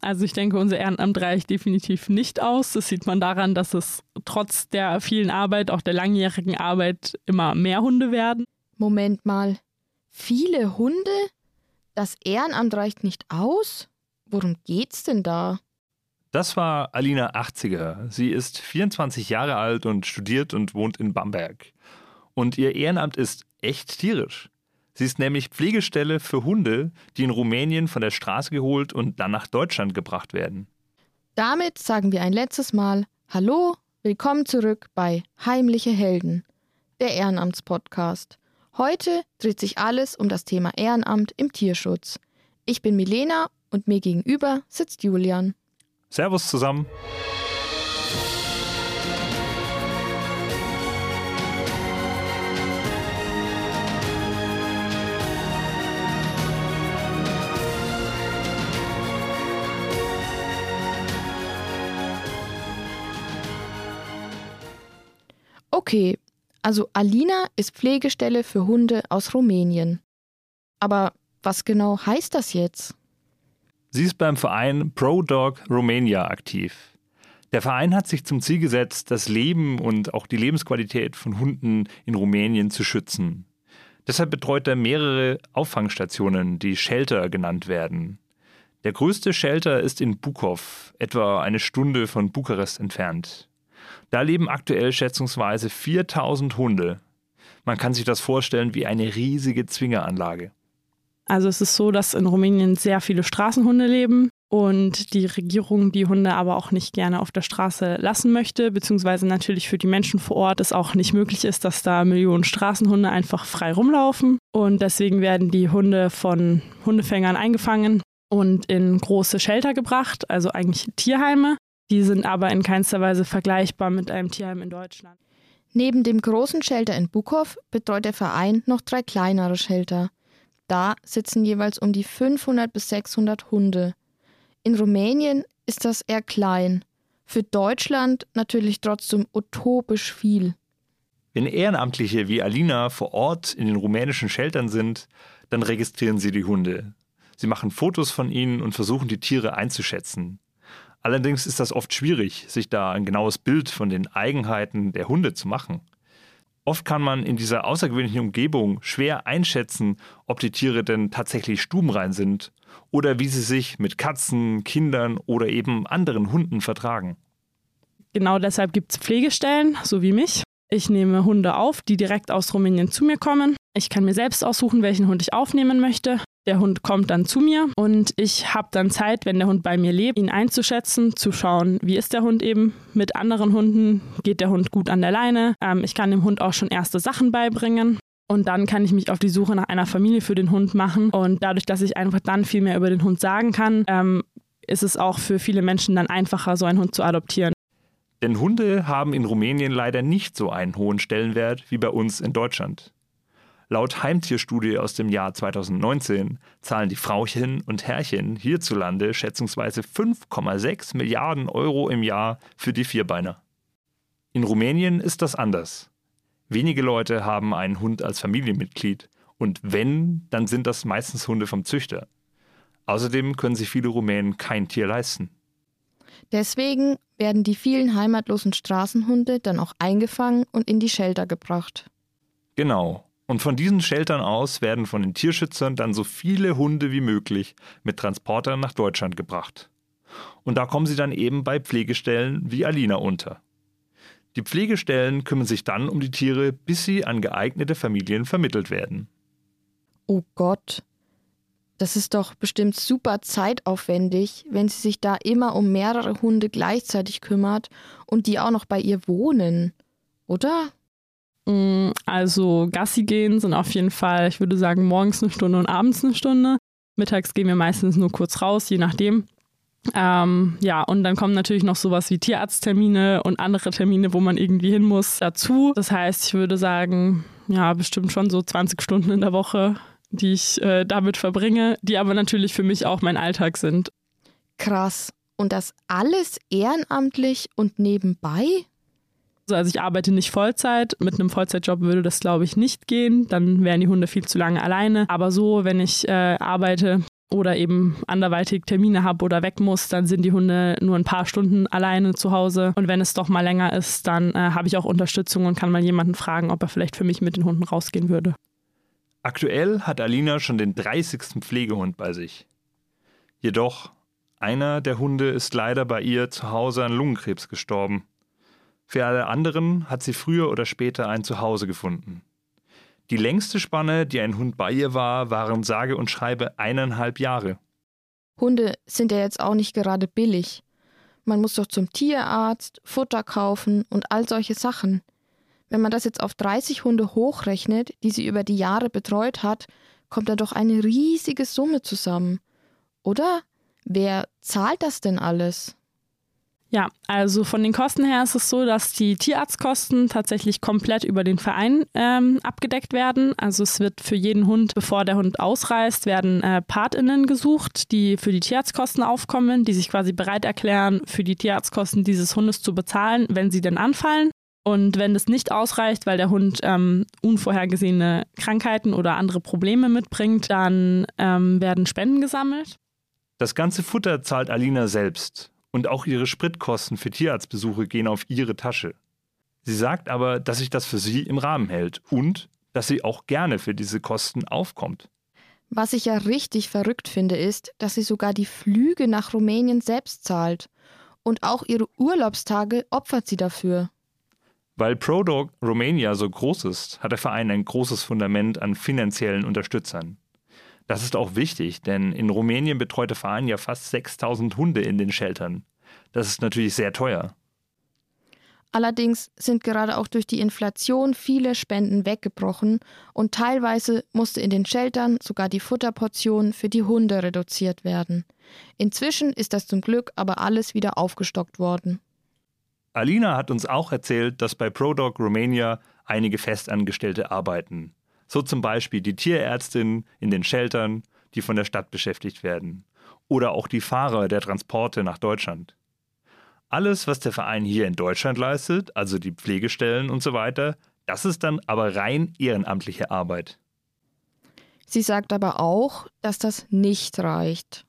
Also ich denke, unser Ehrenamt reicht definitiv nicht aus. Das sieht man daran, dass es trotz der vielen Arbeit, auch der langjährigen Arbeit, immer mehr Hunde werden. Moment mal. Viele Hunde? Das Ehrenamt reicht nicht aus? Worum geht's denn da? Das war Alina 80er. Sie ist 24 Jahre alt und studiert und wohnt in Bamberg. Und ihr Ehrenamt ist echt tierisch. Sie ist nämlich Pflegestelle für Hunde, die in Rumänien von der Straße geholt und dann nach Deutschland gebracht werden. Damit sagen wir ein letztes Mal Hallo, willkommen zurück bei Heimliche Helden, der Ehrenamtspodcast. Heute dreht sich alles um das Thema Ehrenamt im Tierschutz. Ich bin Milena und mir gegenüber sitzt Julian. Servus zusammen. Okay, also Alina ist Pflegestelle für Hunde aus Rumänien. Aber was genau heißt das jetzt? Sie ist beim Verein Pro Dog Romania aktiv. Der Verein hat sich zum Ziel gesetzt, das Leben und auch die Lebensqualität von Hunden in Rumänien zu schützen. Deshalb betreut er mehrere Auffangstationen, die Shelter genannt werden. Der größte Shelter ist in Bukov, etwa eine Stunde von Bukarest entfernt. Da leben aktuell schätzungsweise 4000 Hunde. Man kann sich das vorstellen wie eine riesige Zwingeranlage. Also es ist so, dass in Rumänien sehr viele Straßenhunde leben und die Regierung die Hunde aber auch nicht gerne auf der Straße lassen möchte, beziehungsweise natürlich für die Menschen vor Ort es auch nicht möglich ist, dass da Millionen Straßenhunde einfach frei rumlaufen. Und deswegen werden die Hunde von Hundefängern eingefangen und in große Shelter gebracht, also eigentlich Tierheime. Die sind aber in keinster Weise vergleichbar mit einem Tierheim in Deutschland. Neben dem großen Shelter in Bukow betreut der Verein noch drei kleinere Shelter. Da sitzen jeweils um die 500 bis 600 Hunde. In Rumänien ist das eher klein. Für Deutschland natürlich trotzdem utopisch viel. Wenn Ehrenamtliche wie Alina vor Ort in den rumänischen Sheltern sind, dann registrieren sie die Hunde. Sie machen Fotos von ihnen und versuchen die Tiere einzuschätzen. Allerdings ist das oft schwierig, sich da ein genaues Bild von den Eigenheiten der Hunde zu machen. Oft kann man in dieser außergewöhnlichen Umgebung schwer einschätzen, ob die Tiere denn tatsächlich stubenrein sind oder wie sie sich mit Katzen, Kindern oder eben anderen Hunden vertragen. Genau deshalb gibt es Pflegestellen, so wie mich. Ich nehme Hunde auf, die direkt aus Rumänien zu mir kommen. Ich kann mir selbst aussuchen, welchen Hund ich aufnehmen möchte. Der Hund kommt dann zu mir und ich habe dann Zeit, wenn der Hund bei mir lebt, ihn einzuschätzen, zu schauen, wie ist der Hund eben mit anderen Hunden, geht der Hund gut an der Leine. Ähm, ich kann dem Hund auch schon erste Sachen beibringen. Und dann kann ich mich auf die Suche nach einer Familie für den Hund machen. Und dadurch, dass ich einfach dann viel mehr über den Hund sagen kann, ähm, ist es auch für viele Menschen dann einfacher, so einen Hund zu adoptieren. Denn Hunde haben in Rumänien leider nicht so einen hohen Stellenwert wie bei uns in Deutschland. Laut Heimtierstudie aus dem Jahr 2019 zahlen die Frauchen und Herrchen hierzulande schätzungsweise 5,6 Milliarden Euro im Jahr für die Vierbeiner. In Rumänien ist das anders. Wenige Leute haben einen Hund als Familienmitglied und wenn, dann sind das meistens Hunde vom Züchter. Außerdem können sich viele Rumänen kein Tier leisten. Deswegen werden die vielen heimatlosen Straßenhunde dann auch eingefangen und in die Shelter gebracht. Genau, und von diesen Sheltern aus werden von den Tierschützern dann so viele Hunde wie möglich mit Transportern nach Deutschland gebracht. Und da kommen sie dann eben bei Pflegestellen wie Alina unter. Die Pflegestellen kümmern sich dann um die Tiere, bis sie an geeignete Familien vermittelt werden. Oh Gott, das ist doch bestimmt super zeitaufwendig, wenn sie sich da immer um mehrere Hunde gleichzeitig kümmert und die auch noch bei ihr wohnen, oder? Mm, also Gassi gehen sind auf jeden Fall, ich würde sagen, morgens eine Stunde und abends eine Stunde. Mittags gehen wir meistens nur kurz raus, je nachdem. Ähm, ja, und dann kommen natürlich noch sowas wie Tierarzttermine und andere Termine, wo man irgendwie hin muss, dazu. Das heißt, ich würde sagen, ja, bestimmt schon so 20 Stunden in der Woche, die ich äh, damit verbringe, die aber natürlich für mich auch mein Alltag sind. Krass. Und das alles ehrenamtlich und nebenbei? Also ich arbeite nicht Vollzeit. Mit einem Vollzeitjob würde das, glaube ich, nicht gehen. Dann wären die Hunde viel zu lange alleine. Aber so, wenn ich äh, arbeite, oder eben anderweitig Termine habe oder weg muss, dann sind die Hunde nur ein paar Stunden alleine zu Hause. Und wenn es doch mal länger ist, dann äh, habe ich auch Unterstützung und kann mal jemanden fragen, ob er vielleicht für mich mit den Hunden rausgehen würde. Aktuell hat Alina schon den 30. Pflegehund bei sich. Jedoch, einer der Hunde ist leider bei ihr zu Hause an Lungenkrebs gestorben. Für alle anderen hat sie früher oder später ein Zuhause gefunden. Die längste Spanne, die ein Hund bei ihr war, waren sage und schreibe eineinhalb Jahre. Hunde sind ja jetzt auch nicht gerade billig. Man muss doch zum Tierarzt, Futter kaufen und all solche Sachen. Wenn man das jetzt auf 30 Hunde hochrechnet, die sie über die Jahre betreut hat, kommt da doch eine riesige Summe zusammen. Oder? Wer zahlt das denn alles? Ja, also von den Kosten her ist es so, dass die Tierarztkosten tatsächlich komplett über den Verein ähm, abgedeckt werden. Also es wird für jeden Hund, bevor der Hund ausreist, werden äh, PartInnen gesucht, die für die Tierarztkosten aufkommen, die sich quasi bereit erklären, für die Tierarztkosten dieses Hundes zu bezahlen, wenn sie denn anfallen. Und wenn das nicht ausreicht, weil der Hund ähm, unvorhergesehene Krankheiten oder andere Probleme mitbringt, dann ähm, werden Spenden gesammelt. Das ganze Futter zahlt Alina selbst und auch ihre Spritkosten für Tierarztbesuche gehen auf ihre Tasche. Sie sagt aber, dass sich das für sie im Rahmen hält und dass sie auch gerne für diese Kosten aufkommt. Was ich ja richtig verrückt finde, ist, dass sie sogar die Flüge nach Rumänien selbst zahlt. Und auch ihre Urlaubstage opfert sie dafür. Weil ProDog Romania so groß ist, hat der Verein ein großes Fundament an finanziellen Unterstützern. Das ist auch wichtig, denn in Rumänien betreut der Verein ja fast 6000 Hunde in den Sheltern. Das ist natürlich sehr teuer. Allerdings sind gerade auch durch die Inflation viele Spenden weggebrochen und teilweise musste in den Sheltern sogar die Futterportion für die Hunde reduziert werden. Inzwischen ist das zum Glück aber alles wieder aufgestockt worden. Alina hat uns auch erzählt, dass bei ProDog Romania einige Festangestellte arbeiten. So zum Beispiel die Tierärztin in den Sheltern, die von der Stadt beschäftigt werden. Oder auch die Fahrer der Transporte nach Deutschland. Alles, was der Verein hier in Deutschland leistet, also die Pflegestellen und so weiter, das ist dann aber rein ehrenamtliche Arbeit. Sie sagt aber auch, dass das nicht reicht.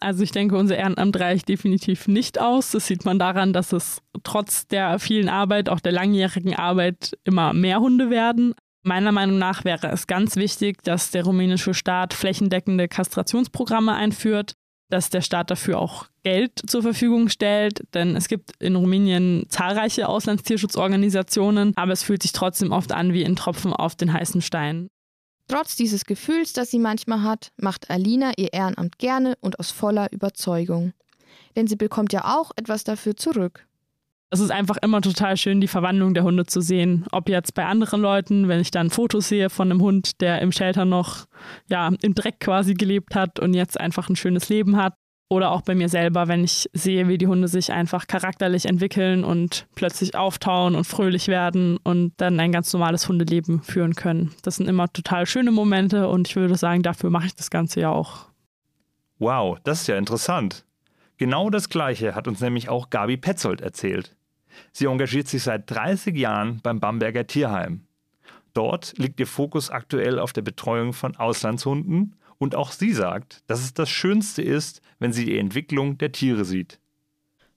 Also ich denke, unser Ehrenamt reicht definitiv nicht aus. Das sieht man daran, dass es trotz der vielen Arbeit, auch der langjährigen Arbeit, immer mehr Hunde werden. Meiner Meinung nach wäre es ganz wichtig, dass der rumänische Staat flächendeckende Kastrationsprogramme einführt, dass der Staat dafür auch Geld zur Verfügung stellt, denn es gibt in Rumänien zahlreiche Auslandstierschutzorganisationen, aber es fühlt sich trotzdem oft an wie ein Tropfen auf den heißen Stein. Trotz dieses Gefühls, das sie manchmal hat, macht Alina ihr Ehrenamt gerne und aus voller Überzeugung. Denn sie bekommt ja auch etwas dafür zurück es ist einfach immer total schön, die Verwandlung der Hunde zu sehen. Ob jetzt bei anderen Leuten, wenn ich dann Fotos sehe von einem Hund, der im Shelter noch ja, im Dreck quasi gelebt hat und jetzt einfach ein schönes Leben hat. Oder auch bei mir selber, wenn ich sehe, wie die Hunde sich einfach charakterlich entwickeln und plötzlich auftauen und fröhlich werden und dann ein ganz normales Hundeleben führen können. Das sind immer total schöne Momente und ich würde sagen, dafür mache ich das Ganze ja auch. Wow, das ist ja interessant. Genau das Gleiche hat uns nämlich auch Gabi Petzold erzählt. Sie engagiert sich seit 30 Jahren beim Bamberger Tierheim. Dort liegt ihr Fokus aktuell auf der Betreuung von Auslandshunden und auch sie sagt, dass es das Schönste ist, wenn sie die Entwicklung der Tiere sieht.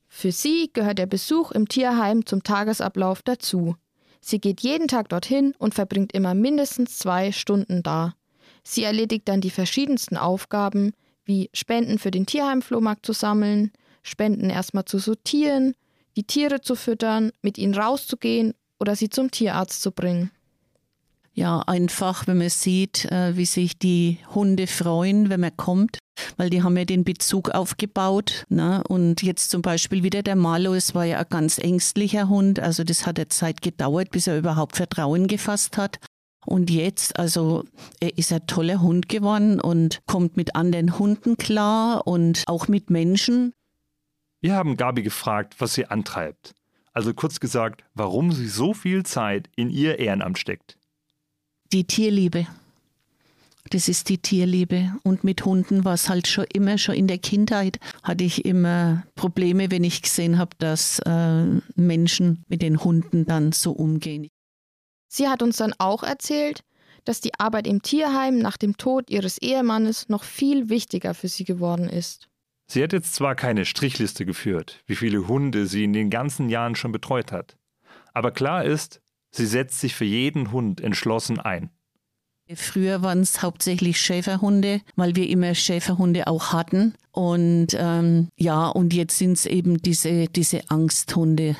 Für sie gehört der Besuch im Tierheim zum Tagesablauf dazu. Sie geht jeden Tag dorthin und verbringt immer mindestens zwei Stunden da. Sie erledigt dann die verschiedensten Aufgaben, wie Spenden für den Tierheimflohmarkt zu sammeln, Spenden erstmal zu sortieren, die Tiere zu füttern, mit ihnen rauszugehen oder sie zum Tierarzt zu bringen. Ja, einfach, wenn man sieht, äh, wie sich die Hunde freuen, wenn man kommt, weil die haben ja den Bezug aufgebaut. Ne? Und jetzt zum Beispiel wieder der Malo, es war ja ein ganz ängstlicher Hund, also das hat ja Zeit gedauert, bis er überhaupt Vertrauen gefasst hat. Und jetzt, also er ist ein toller Hund geworden und kommt mit anderen Hunden klar und auch mit Menschen. Wir haben Gabi gefragt, was sie antreibt. Also kurz gesagt, warum sie so viel Zeit in ihr Ehrenamt steckt. Die Tierliebe. Das ist die Tierliebe. Und mit Hunden war es halt schon immer, schon in der Kindheit hatte ich immer Probleme, wenn ich gesehen habe, dass äh, Menschen mit den Hunden dann so umgehen. Sie hat uns dann auch erzählt, dass die Arbeit im Tierheim nach dem Tod ihres Ehemannes noch viel wichtiger für sie geworden ist. Sie hat jetzt zwar keine Strichliste geführt, wie viele Hunde sie in den ganzen Jahren schon betreut hat, aber klar ist, sie setzt sich für jeden Hund entschlossen ein. Früher waren es hauptsächlich Schäferhunde, weil wir immer Schäferhunde auch hatten. Und ähm, ja, und jetzt sind es eben diese, diese Angsthunde,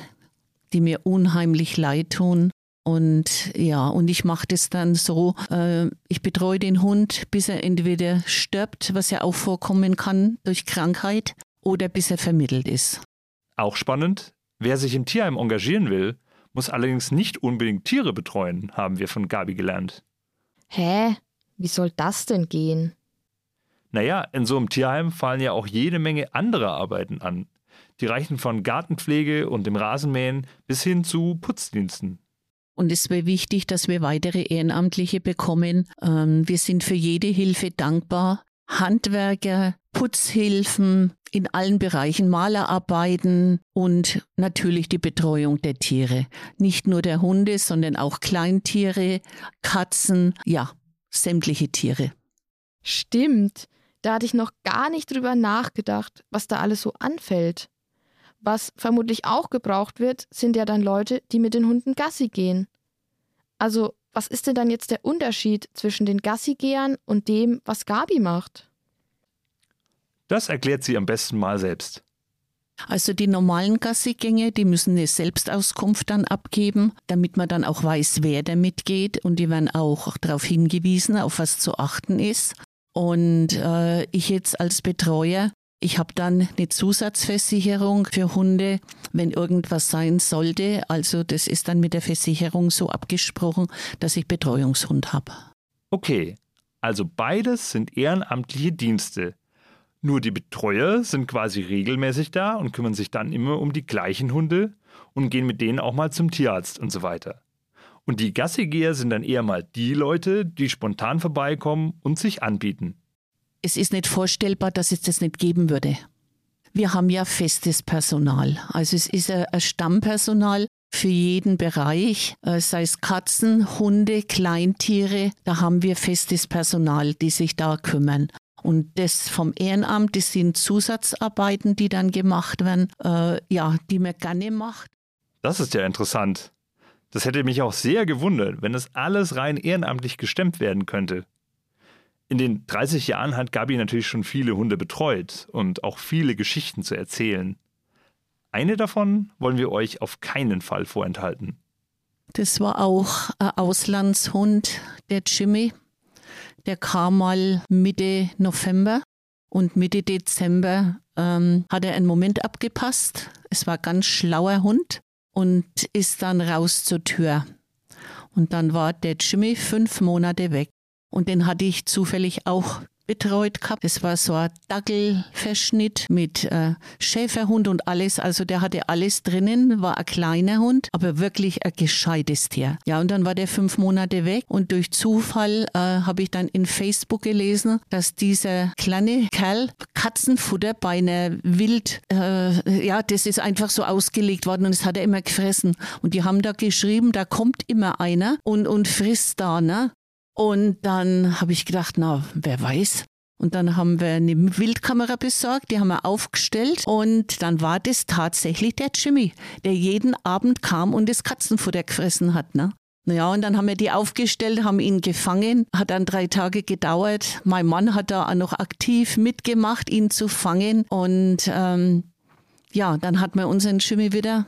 die mir unheimlich leid tun. Und ja, und ich mache das dann so, äh, ich betreue den Hund, bis er entweder stirbt, was ja auch vorkommen kann durch Krankheit, oder bis er vermittelt ist. Auch spannend, wer sich im Tierheim engagieren will, muss allerdings nicht unbedingt Tiere betreuen, haben wir von Gabi gelernt. Hä? Wie soll das denn gehen? Naja, in so einem Tierheim fallen ja auch jede Menge andere Arbeiten an. Die reichen von Gartenpflege und dem Rasenmähen bis hin zu Putzdiensten. Und es wäre wichtig, dass wir weitere Ehrenamtliche bekommen. Ähm, wir sind für jede Hilfe dankbar. Handwerker, Putzhilfen in allen Bereichen, Malerarbeiten und natürlich die Betreuung der Tiere. Nicht nur der Hunde, sondern auch Kleintiere, Katzen, ja, sämtliche Tiere. Stimmt. Da hatte ich noch gar nicht drüber nachgedacht, was da alles so anfällt. Was vermutlich auch gebraucht wird, sind ja dann Leute, die mit den Hunden Gassi gehen. Also, was ist denn dann jetzt der Unterschied zwischen den Gassigehern und dem, was Gabi macht? Das erklärt sie am besten mal selbst. Also die normalen Gassigänge, die müssen eine Selbstauskunft dann abgeben, damit man dann auch weiß, wer da mitgeht und die werden auch darauf hingewiesen, auf was zu achten ist. Und äh, ich jetzt als Betreuer ich habe dann eine Zusatzversicherung für Hunde, wenn irgendwas sein sollte. Also das ist dann mit der Versicherung so abgesprochen, dass ich Betreuungshund habe. Okay, also beides sind ehrenamtliche Dienste. Nur die Betreuer sind quasi regelmäßig da und kümmern sich dann immer um die gleichen Hunde und gehen mit denen auch mal zum Tierarzt und so weiter. Und die Gassigeher sind dann eher mal die Leute, die spontan vorbeikommen und sich anbieten es ist nicht vorstellbar, dass es das nicht geben würde. Wir haben ja festes Personal. Also es ist ein Stammpersonal für jeden Bereich, äh, sei es Katzen, Hunde, Kleintiere. Da haben wir festes Personal, die sich da kümmern. Und das vom Ehrenamt, das sind Zusatzarbeiten, die dann gemacht werden, äh, ja, die man gerne macht. Das ist ja interessant. Das hätte mich auch sehr gewundert, wenn es alles rein ehrenamtlich gestemmt werden könnte. In den 30 Jahren hat Gabi natürlich schon viele Hunde betreut und auch viele Geschichten zu erzählen. Eine davon wollen wir euch auf keinen Fall vorenthalten. Das war auch ein Auslandshund, der Jimmy. Der kam mal Mitte November und Mitte Dezember ähm, hat er einen Moment abgepasst. Es war ein ganz schlauer Hund und ist dann raus zur Tür. Und dann war der Jimmy fünf Monate weg. Und den hatte ich zufällig auch betreut gehabt. Es war so ein Dackelverschnitt mit äh, Schäferhund und alles. Also der hatte alles drinnen, war ein kleiner Hund, aber wirklich ein gescheites Tier. Ja, und dann war der fünf Monate weg und durch Zufall äh, habe ich dann in Facebook gelesen, dass dieser kleine Kerl Katzenfutter bei einer Wild, äh, ja, das ist einfach so ausgelegt worden und das hat er immer gefressen. Und die haben da geschrieben, da kommt immer einer und, und frisst da, ne? Und dann habe ich gedacht, na, wer weiß. Und dann haben wir eine Wildkamera besorgt, die haben wir aufgestellt und dann war das tatsächlich der Jimmy, der jeden Abend kam und das Katzenfutter gefressen hat. Ne? Naja, und dann haben wir die aufgestellt, haben ihn gefangen, hat dann drei Tage gedauert. Mein Mann hat da auch noch aktiv mitgemacht, ihn zu fangen. Und ähm, ja, dann hat man unseren Jimmy wieder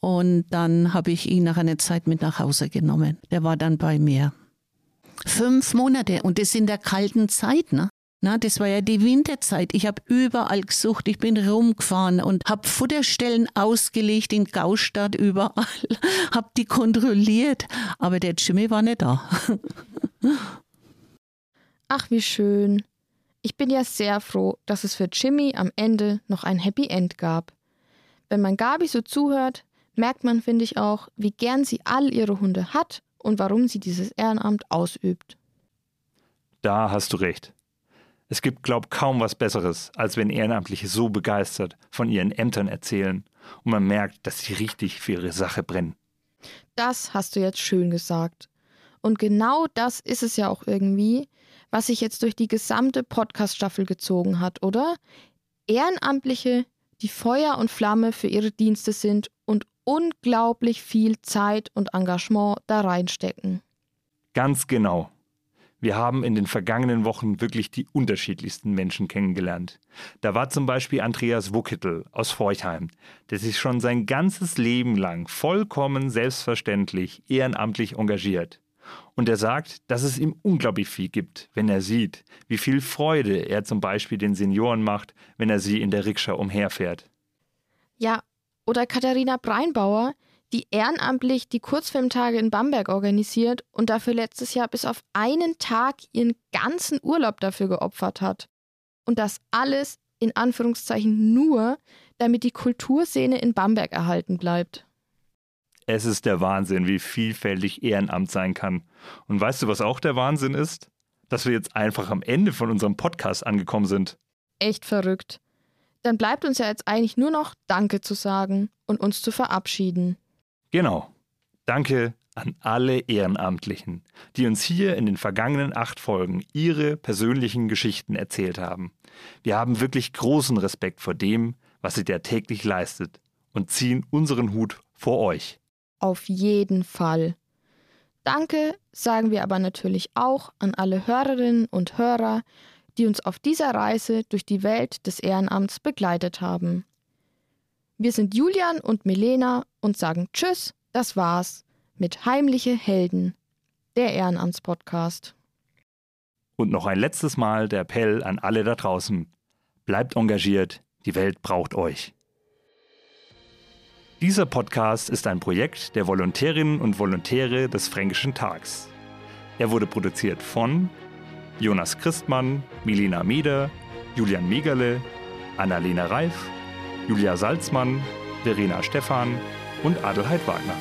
und dann habe ich ihn nach einer Zeit mit nach Hause genommen. Der war dann bei mir. Fünf Monate und das in der kalten Zeit, ne? Na, das war ja die Winterzeit. Ich habe überall gesucht. Ich bin rumgefahren und habe Futterstellen ausgelegt in Gaustadt überall, habe die kontrolliert, aber der Jimmy war nicht da. Ach, wie schön. Ich bin ja sehr froh, dass es für Jimmy am Ende noch ein Happy End gab. Wenn man Gabi so zuhört, merkt man, finde ich auch, wie gern sie all ihre Hunde hat und warum sie dieses Ehrenamt ausübt. Da hast du recht. Es gibt, glaub kaum was Besseres, als wenn Ehrenamtliche so begeistert von ihren Ämtern erzählen und man merkt, dass sie richtig für ihre Sache brennen. Das hast du jetzt schön gesagt. Und genau das ist es ja auch irgendwie, was sich jetzt durch die gesamte Podcast-Staffel gezogen hat, oder? Ehrenamtliche, die Feuer und Flamme für ihre Dienste sind und unglaublich viel Zeit und Engagement da reinstecken. Ganz genau. Wir haben in den vergangenen Wochen wirklich die unterschiedlichsten Menschen kennengelernt. Da war zum Beispiel Andreas Wuckittel aus Forchheim, der sich schon sein ganzes Leben lang vollkommen selbstverständlich ehrenamtlich engagiert. Und er sagt, dass es ihm unglaublich viel gibt, wenn er sieht, wie viel Freude er zum Beispiel den Senioren macht, wenn er sie in der Rikscha umherfährt. Ja, oder Katharina Breinbauer, die ehrenamtlich die Kurzfilmtage in Bamberg organisiert und dafür letztes Jahr bis auf einen Tag ihren ganzen Urlaub dafür geopfert hat. Und das alles in Anführungszeichen nur, damit die Kulturszene in Bamberg erhalten bleibt. Es ist der Wahnsinn, wie vielfältig Ehrenamt sein kann. Und weißt du, was auch der Wahnsinn ist? Dass wir jetzt einfach am Ende von unserem Podcast angekommen sind. Echt verrückt. Dann bleibt uns ja jetzt eigentlich nur noch Danke zu sagen und uns zu verabschieden. Genau. Danke an alle Ehrenamtlichen, die uns hier in den vergangenen acht Folgen ihre persönlichen Geschichten erzählt haben. Wir haben wirklich großen Respekt vor dem, was ihr da täglich leistet und ziehen unseren Hut vor euch. Auf jeden Fall. Danke sagen wir aber natürlich auch an alle Hörerinnen und Hörer, die uns auf dieser Reise durch die Welt des Ehrenamts begleitet haben. Wir sind Julian und Milena und sagen Tschüss, das war's mit Heimliche Helden, der Ehrenamtspodcast. Und noch ein letztes Mal der Appell an alle da draußen. Bleibt engagiert, die Welt braucht euch. Dieser Podcast ist ein Projekt der Volontärinnen und Volontäre des Fränkischen Tags. Er wurde produziert von Jonas Christmann, Milena Meder, Julian Megerle, Annalena Reif, Julia Salzmann, Verena Stephan und Adelheid Wagner.